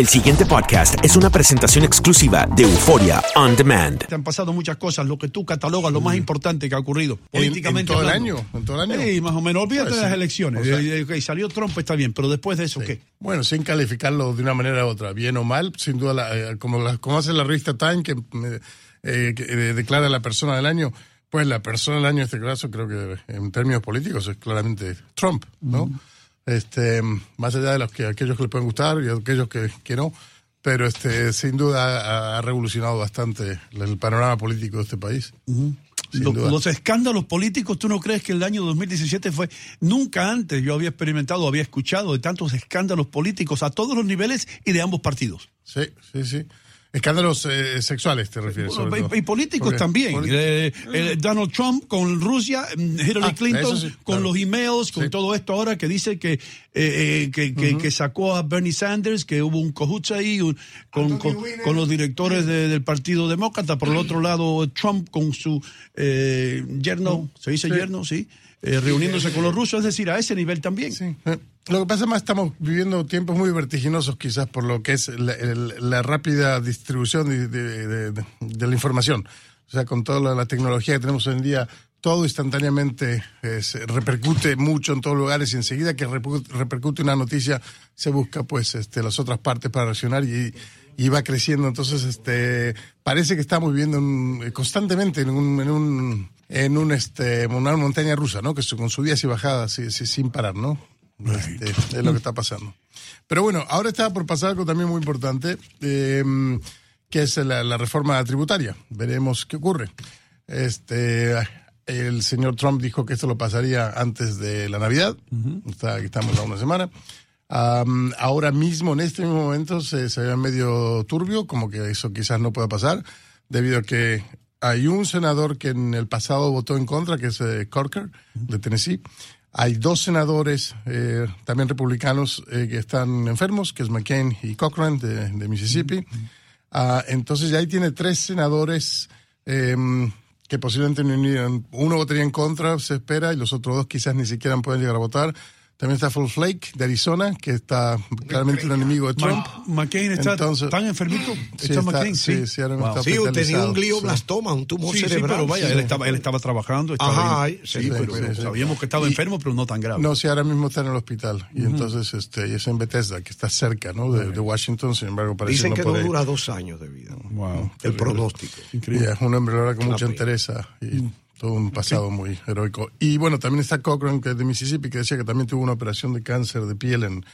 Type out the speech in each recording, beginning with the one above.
El siguiente podcast es una presentación exclusiva de Euforia On Demand. Te han pasado muchas cosas, lo que tú catalogas, lo más importante que ha ocurrido En- políticamente. en todo el hablando. año, en todo el año. Sí, más o menos. Olvídate Pues de las sí. elecciones. O sea- Eh, eh, ok, salió Trump, está bien, pero después de eso, ¿qué? Bueno, sin calificarlo de una manera u otra, bien o mal, sin duda, la- eh, como, la- como hace la revista Time, que, eh, eh, que, eh, declara la persona del año, pues la persona del año en este caso, creo que en términos políticos es claramente Trump, ¿no? Este, más allá de los que aquellos que le pueden gustar y aquellos que, que no, pero este, sin duda ha, ha revolucionado bastante el panorama político de este país. Lo- los escándalos políticos, ¿tú no crees que el año 2017 fue nunca antes? Yo había experimentado, había escuchado de tantos escándalos políticos a todos los niveles y de ambos partidos. Sí, sí, sí. Escándalos eh, sexuales, te refieres. sobre Y, todo. y políticos Porque- también. Eh, eh, Donald Trump con Rusia, mm, Hillary Ah, Clinton sí, con claro. los emails, con Sí. todo esto ahora que dice que, eh, eh, que, que- que sacó a Bernie Sanders, que hubo un cojucha ahí un- con, con- con los directores de- del Partido Demócrata. Por el otro lado, Trump con su eh, yerno, ¿se dice Sí. yerno? Sí. Eh, reuniéndose con los rusos, es decir, a ese nivel también. Sí. Lo que pasa es que estamos viviendo tiempos muy vertiginosos quizás por lo que es la, rápida distribución de, la información. O sea, con toda la, tecnología que tenemos hoy en día, todo instantáneamente eh, repercute mucho en todos lugares y enseguida que repercute una noticia se busca pues este, las otras partes para reaccionar y, y va creciendo. Entonces, este, parece que estamos viviendo en- eh, constantemente en un, en un, en un, este, una montaña rusa, ¿no? Que con subidas y bajadas sí, sin parar, ¿no? Este, es lo que está pasando. Pero bueno, ahora está por pasar algo también muy importante, eh, que es la, la reforma tributaria. Veremos qué ocurre. Este, el señor Trump dijo que esto lo pasaría antes de la Navidad. Está- aquí estamos a una semana. Am, ahora mismo, en este mismo momento, se, se ve medio turbio, como que eso quizás no pueda pasar, debido a que hay un senador que en el pasado votó en contra, que es eh, Corker, de Tennessee. Hay dos senadores, eh, también republicanos, eh, que están enfermos, que es McCain y Cochran de, de Mississippi. Ah, entonces ya ahí tiene tres senadores eh, que posiblemente uno votaría en contra, se espera, y los otros dos quizás ni siquiera pueden llegar a votar. También está Full Flake de Arizona, que está claramente un enemigo de Trump. Ma- McCain está Entonces- tan enfermito. Sí, está McCain, sí. sí, sí, ahora mismo Wow. está Sí, tenía un glioblastoma, un tumor Sí, sí, cerebral. pero vaya, Sí. él estaba, él estaba trabajando, estaba Ajá, bien. sí, Sí, pero- pero sí. sabíamos que estaba Y- enfermo, pero no tan grave. No, sí, ahora mismo está en el hospital. Y entonces este, y es en Bethesda, que está cerca ¿no? de, de Washington, sin embargo, parece Dicen que no no puede. dura dos años de vida. Wow. El pronóstico. Y es un hombre, verdad, con mucha entereza y todo un pasado muy heroico. Y bueno, también está Cochran, que es de Mississippi, que decía que también tuvo una operación de cáncer de piel en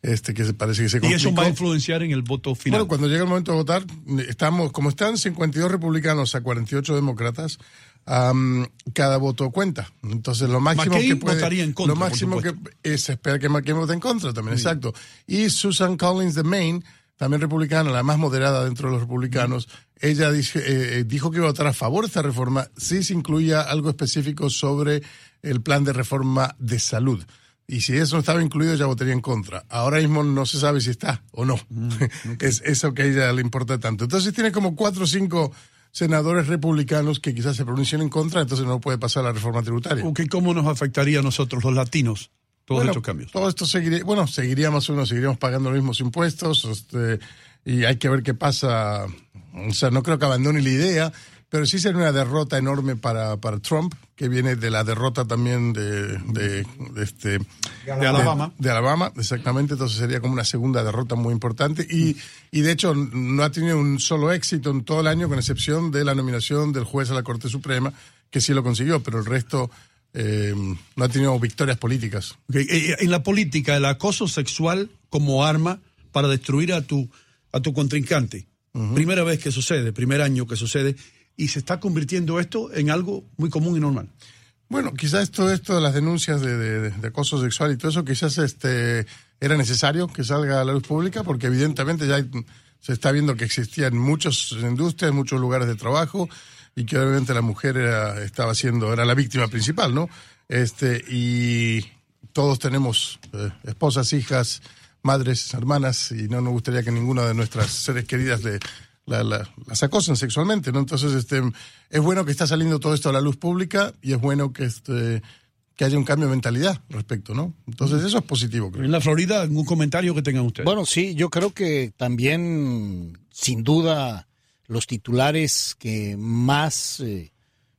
este que se parece que se Y complicó. eso va a influenciar en el voto final. Bueno, cuando llega el momento de votar, estamos, como están 52 republicanos a 48 demócratas, am, cada voto cuenta. Entonces, lo máximo McCain que puede. votaría en contra, Lo máximo que supuesto. es esperar que McCain vote en contra también, exacto. Y Susan Collins de Maine, también republicana, la más moderada dentro de los republicanos, ella dice- eh, eh, dijo que iba a votar a favor de esta reforma si se incluía algo específico sobre el plan de reforma de salud. Y si eso no estaba incluido, ya votaría en contra. Ahora mismo no se sabe si está o no. es eso que a ella le importa tanto. Entonces tiene como cuatro o cinco senadores republicanos que quizás se pronuncien en contra, entonces no puede pasar la reforma tributaria. Ok, ¿Cómo nos afectaría a nosotros, los latinos, todos Bueno, estos cambios? Todo esto seguiría, bueno, seguiría más o menos, seguiríamos pagando los mismos impuestos, este, y hay que ver qué pasa. O sea, no creo que abandone la idea, pero sí sería una derrota enorme para, para Trump, que viene de la derrota también de, de, de este, De Alabama. De, Alabama, exactamente. Entonces sería como una segunda derrota muy importante. Y, y de hecho, no ha tenido un solo éxito en todo el año, con excepción de la nominación del juez a la Corte Suprema, que sí lo consiguió, pero el resto eh, no ha tenido victorias políticas. Ok, eh, En la política, el acoso sexual como arma para destruir a tu, a tu contrincante. Primera vez que sucede, primer año que sucede, y se está convirtiendo esto en algo muy común y normal. Bueno, quizás todo esto de las denuncias de, de- de acoso sexual y todo eso, quizás este era necesario que salga a la luz pública, porque evidentemente ya hay- se está viendo que existía en muchas industrias, en muchos lugares de trabajo, y que obviamente la mujer era, estaba siendo, era la víctima principal, ¿no? Este, y todos tenemos eh, esposas, hijas, madres, hermanas, y no nos gustaría que ninguna de nuestras seres queridas le, la- la- las acosen sexualmente, ¿no? Entonces, este, es bueno que está saliendo todo esto a la luz pública y es bueno que, este, que haya un cambio de mentalidad respecto, ¿no? Entonces, eso es positivo, creo. En la Florida, algún comentario que tengan ustedes. Bueno, sí, yo creo que también, sin duda, los titulares que más eh,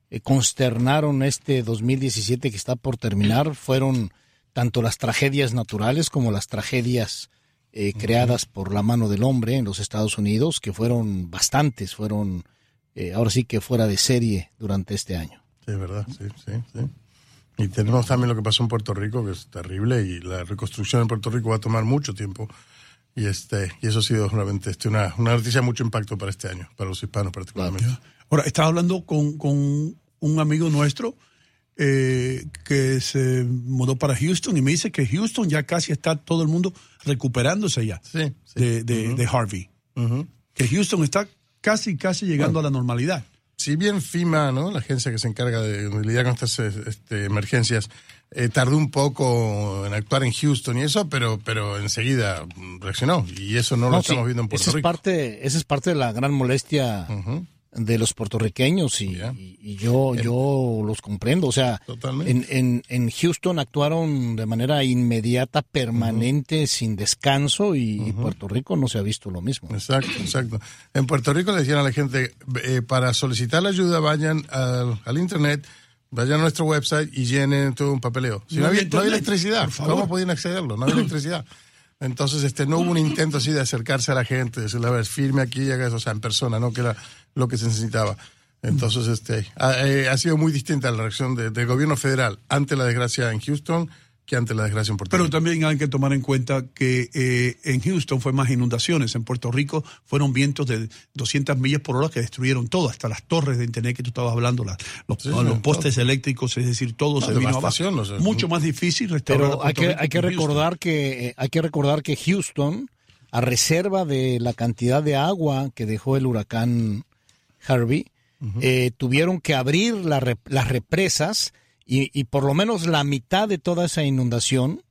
eh, consternaron este 2017 que está por terminar fueron tanto las tragedias naturales como las tragedias eh, creadas por la mano del hombre en los Estados Unidos, que fueron bastantes, fueron eh, ahora sí que fuera de serie durante este año. Sí, es verdad, sí, sí, sí. Y tenemos también lo que pasó en Puerto Rico, que es terrible, y la reconstrucción en Puerto Rico va a tomar mucho tiempo. Y este y eso ha sido realmente este, una, una noticia de mucho impacto para este año, para los hispanos particularmente. Ahora, estaba hablando con, con un amigo nuestro eh, que se mudó para Houston y me dice que Houston ya casi está todo el mundo recuperándose ya Sí, sí. de, de- de Harvey. Que Houston está casi, casi llegando a la normalidad. Si bien FIMA, ¿no? la agencia que se encarga de, de lidiar con estas este, emergencias, eh, tardó un poco en actuar en Houston y eso, pero, pero enseguida reaccionó. Y eso no, lo sí, estamos viendo en Puerto esa es Rico. parte, esa es parte de la gran molestia de los puertorriqueños y, y- y yo, yo los comprendo. O sea, en, en, en Houston actuaron de manera inmediata, permanente, sin descanso y, y Puerto Rico no se ha visto lo mismo. Exacto, exacto. En Puerto Rico le decían a la gente, eh, para solicitar la ayuda vayan al, al internet, vayan a nuestro website y llenen todo un papeleo. Si no, No había, no había electricidad. ¿cómo podían accederlo? No había electricidad. Entonces, este, no hubo un intento así de acercarse a la gente, de decirle, a ver, firme aquí y haga eso, o sea, en persona, ¿no? Que era lo que se necesitaba. Entonces, este, ha, eh, sido muy distinta la reacción de- del gobierno federal ante la desgracia en Houston que ante la desgracia en Puerto Pero Rico. también hay que tomar en cuenta que eh, en Houston fue más inundaciones, en Puerto Rico fueron vientos de 200 millas por hora que destruyeron todo, hasta las torres de internet que tú estabas hablando, las- los, Sí, los sí, postes eléctricos, es decir, todo No, se vino devastación, abajo. o sea, Mucho más difícil restaurar Pero hay que, hay que Houston. recordar que eh, hay que recordar que Houston, a reserva de la cantidad de agua que dejó el huracán Harvey, eh, tuvieron que abrir la las represas y, y por lo menos la mitad de toda esa inundación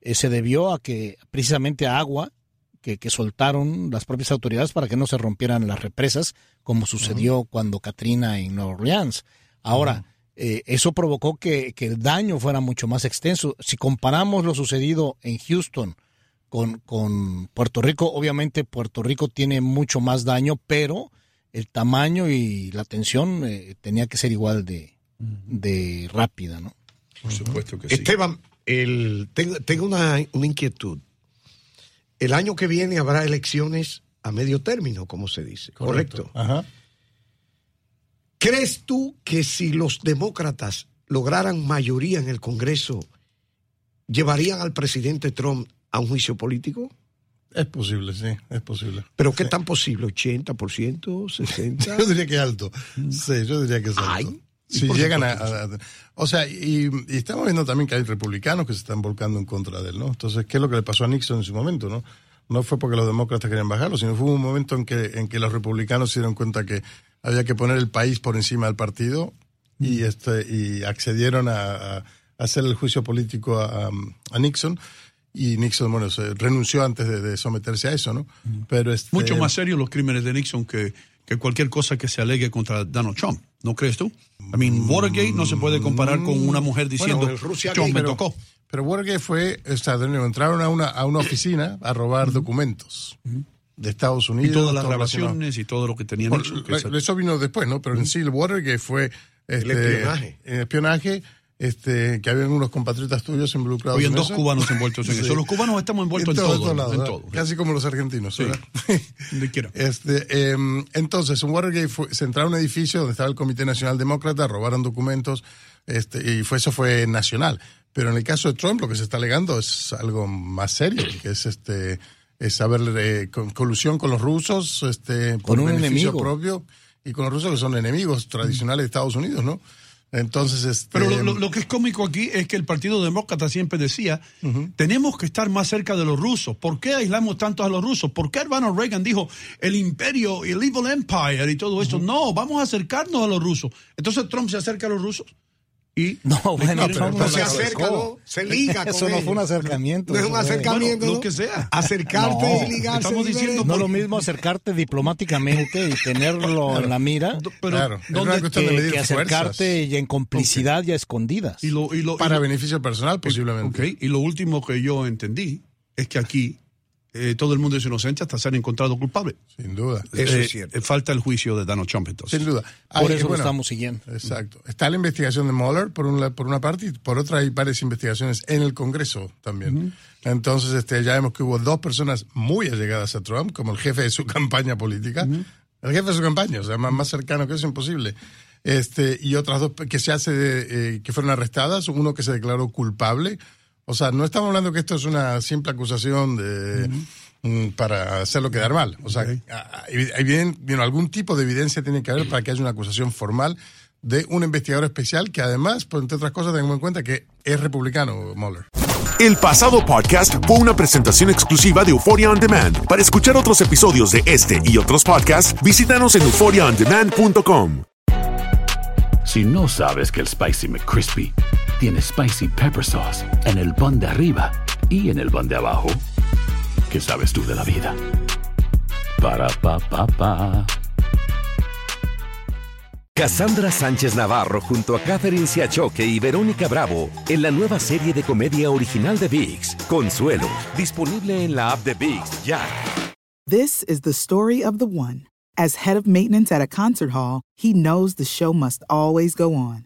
eh, se debió a que precisamente a agua que, que soltaron las propias autoridades para que no se rompieran las represas, como sucedió cuando Katrina en Nueva Orleans. Ahora, eh, eso provocó que, que el daño fuera mucho más extenso. Si comparamos lo sucedido en Houston con, con Puerto Rico, obviamente Puerto Rico tiene mucho más daño, pero el tamaño y la tensión eh, tenía que ser igual de, de rápida, ¿no? Por supuesto que sí. Esteban, el, tengo, tengo una, una inquietud. El año que viene habrá elecciones a medio término, como se dice. Correcto. Ajá. ¿Crees tú que si los demócratas lograran mayoría en el Congreso, llevarían al presidente Trump a un juicio político? Es posible, sí, es posible. ¿Pero qué tan posible? ¿80%? ¿60%? Yo diría que alto. Sí, yo diría que es alto. Si llegan a, O sea, y, y estamos viendo también que hay republicanos que se están volcando en contra de él, ¿no? Entonces, ¿qué es lo que le pasó a Nixon en su momento, no? No fue porque los demócratas querían bajarlo, sino fue un momento en que, en que los republicanos se dieron cuenta que había que poner el país por encima del partido y, este, y accedieron a, a hacer el juicio político a, a Nixon. Y Nixon, bueno, se renunció antes de, de someterse a eso, ¿no? Pero este, Mucho más serios los crímenes de Nixon que, que cualquier cosa que se alegue contra Donald Trump. ¿No crees tú? I mean, Watergate no se puede comparar con una mujer diciendo, Bueno, el Rusia Trump me pero- tocó. Pero Watergate fue, o sea, de nuevo, entraron a una, a una oficina a robar documentos de Estados Unidos. Y todas las grabaciones y todo lo que tenían Por- hecho. que la- eso vino después, ¿no? Pero en sí el Watergate fue este, espionaje. eh, espionaje, este, que habían unos compatriotas tuyos involucrados Habían en dos eso. cubanos envueltos en Sí. eso. Los cubanos estamos envueltos en, todo, lados, en todo. Casi como los argentinos. Sí. Este, em, entonces, en Watergate fue, se entraron a un edificio donde estaba el Comité Nacional Demócrata, robaron documentos, este, y fue, eso fue nacional. Pero en el caso de Trump, lo que se está alegando es algo más serio, que es este, es haber eh, con- colusión con los rusos, este, por Con un beneficio enemigo. propio, y con los rusos que son enemigos tradicionales de Estados Unidos, ¿no? Entonces, este, Pero lo, lo- lo que es cómico aquí es que el Partido Demócrata siempre decía, tenemos que estar más cerca de los rusos. ¿Por qué aislamos tanto a los rusos? ¿Por qué Ronald Reagan dijo el imperio, el evil empire y todo eso? No, vamos a acercarnos a los rusos. Entonces Trump se acerca a los rusos y... No, bueno, No no se acerca, ¿no? Se liga con Eso no fue un acercamiento. No es un fue- acercamiento. Bueno, lo ¿no? que sea. Acercarte No, y ligarse. estamos es diciendo. No es lo mismo acercarte diplomáticamente y tenerlo en la mira Pero, Claro, es ¿dónde- que, medir que acercarte fuerzas. y en complicidad y a escondidas. y lo, y lo- y para lo- beneficio personal, posiblemente. Ok, y lo último que yo entendí es que aquí eh, todo el mundo es inocente hasta ser encontrado culpable. Sin duda. Eso Eh, es cierto. eh, Falta el juicio de Donald Trump entonces. Sin duda. Por Hay- eso lo estamos siguiendo. Exacto. Está la investigación de Mueller por, un la- por una parte y por otra hay varias investigaciones en el Congreso también. Entonces este, ya vemos que hubo dos personas muy allegadas a Trump, como el jefe de su campaña política, el jefe de su campaña, o sea, más, más cercano que eso imposible. Este, y otras dos que se hace de, eh, que fueron arrestadas, uno que se declaró culpable. O sea, no estamos hablando que esto es una simple acusación de mm, para hacerlo quedar mal. O sea, hay bien, bien, algún tipo de evidencia tiene que haber para que haya una acusación formal de un investigador especial que además, pues, entre otras cosas, tengamos en cuenta que es republicano, Mueller. El pasado podcast fue una presentación exclusiva de Euphoria On Demand. Para escuchar otros episodios de este y otros podcasts, visítanos en euphoriaondemand.com. Si no sabes que el Spicy McCrispy tiene Spicy Pepper Sauce en el pan de arriba y en el pan de abajo, ¿qué sabes tú de la vida? Para, pa, pa, pa. Cassandra Sánchez Navarro junto a Catherine Siachoque y Verónica Bravo en la nueva serie de comedia original de VIX, Consuelo, disponible en la app de VIX ya. This is the story of the one. As head of maintenance at a concert hall, he knows the show must always go on.